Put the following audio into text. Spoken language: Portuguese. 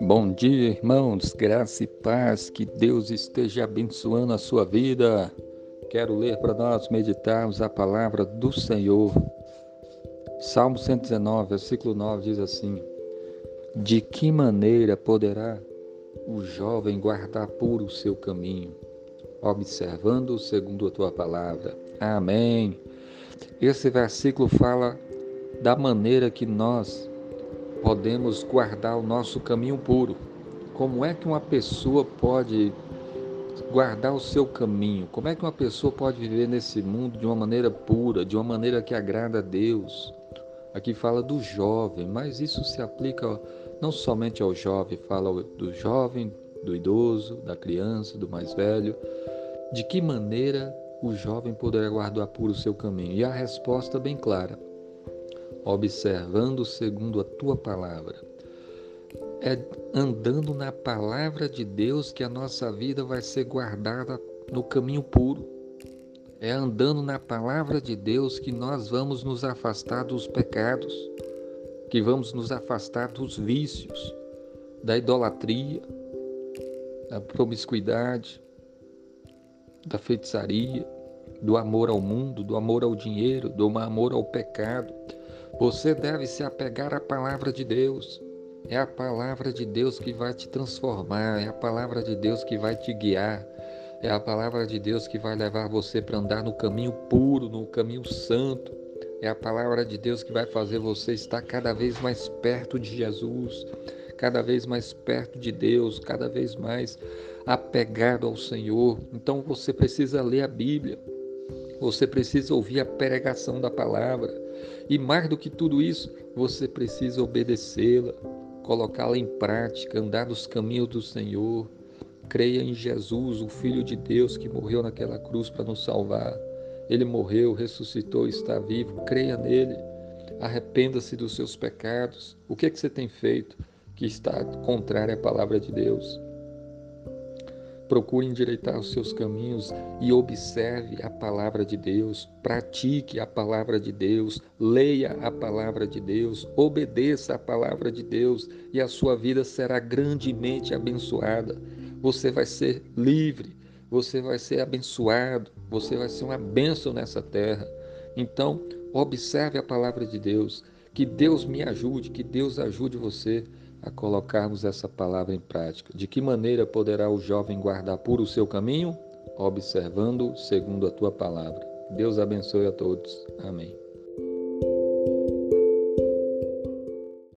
Bom dia, irmãos, graça e paz, que Deus esteja abençoando a sua vida. Quero ler para nós meditarmos a palavra do Senhor. Salmo 119, versículo 9 diz assim: De que maneira poderá o jovem guardar puro o seu caminho, observando segundo a tua palavra? Amém. Esse versículo fala da maneira que nós podemos guardar o nosso caminho puro. Como é que uma pessoa pode guardar o seu caminho? Como é que uma pessoa pode viver nesse mundo de uma maneira pura, de uma maneira que agrada a Deus? Aqui fala do jovem, mas isso se aplica não somente ao jovem, fala do jovem, do idoso, da criança, do mais velho. De que maneira o jovem poderá guardar puro o seu caminho? E a resposta bem clara: observando segundo a tua palavra. É andando na palavra de Deus que a nossa vida vai ser guardada no caminho puro. É andando na palavra de Deus que nós vamos nos afastar dos pecados, que vamos nos afastar dos vícios, da idolatria, da promiscuidade, da feitiçaria, do amor ao mundo, do amor ao dinheiro, do amor ao pecado. Você deve se apegar à palavra de Deus. É a palavra de Deus que vai te transformar, é a palavra de Deus que vai te guiar, é a palavra de Deus que vai levar você para andar no caminho puro, no caminho santo. É a palavra de Deus que vai fazer você estar cada vez mais perto de Jesus, cada vez mais perto de Deus, cada vez mais apegado ao Senhor. Então você precisa ler a Bíblia, você precisa ouvir a pregação da palavra. E mais do que tudo isso, você precisa obedecê-la, colocá-la em prática, andar nos caminhos do Senhor. Creia em Jesus, o Filho de Deus que morreu naquela cruz para nos salvar. Ele morreu, ressuscitou, está vivo. Creia nele. Arrependa-se dos seus pecados. O que, é que você tem feito que está contrário à palavra de Deus? Procure endireitar os seus caminhos e observe a palavra de Deus, pratique a palavra de Deus, leia a palavra de Deus, obedeça a palavra de Deus e a sua vida será grandemente abençoada. Você vai ser livre, você vai ser abençoado, você vai ser uma bênção nessa terra. Então, observe a palavra de Deus, que Deus me ajude, que Deus ajude você a colocarmos essa palavra em prática. De que maneira poderá o jovem guardar puro o seu caminho? Observando segundo a tua palavra. Deus abençoe a todos. Amém.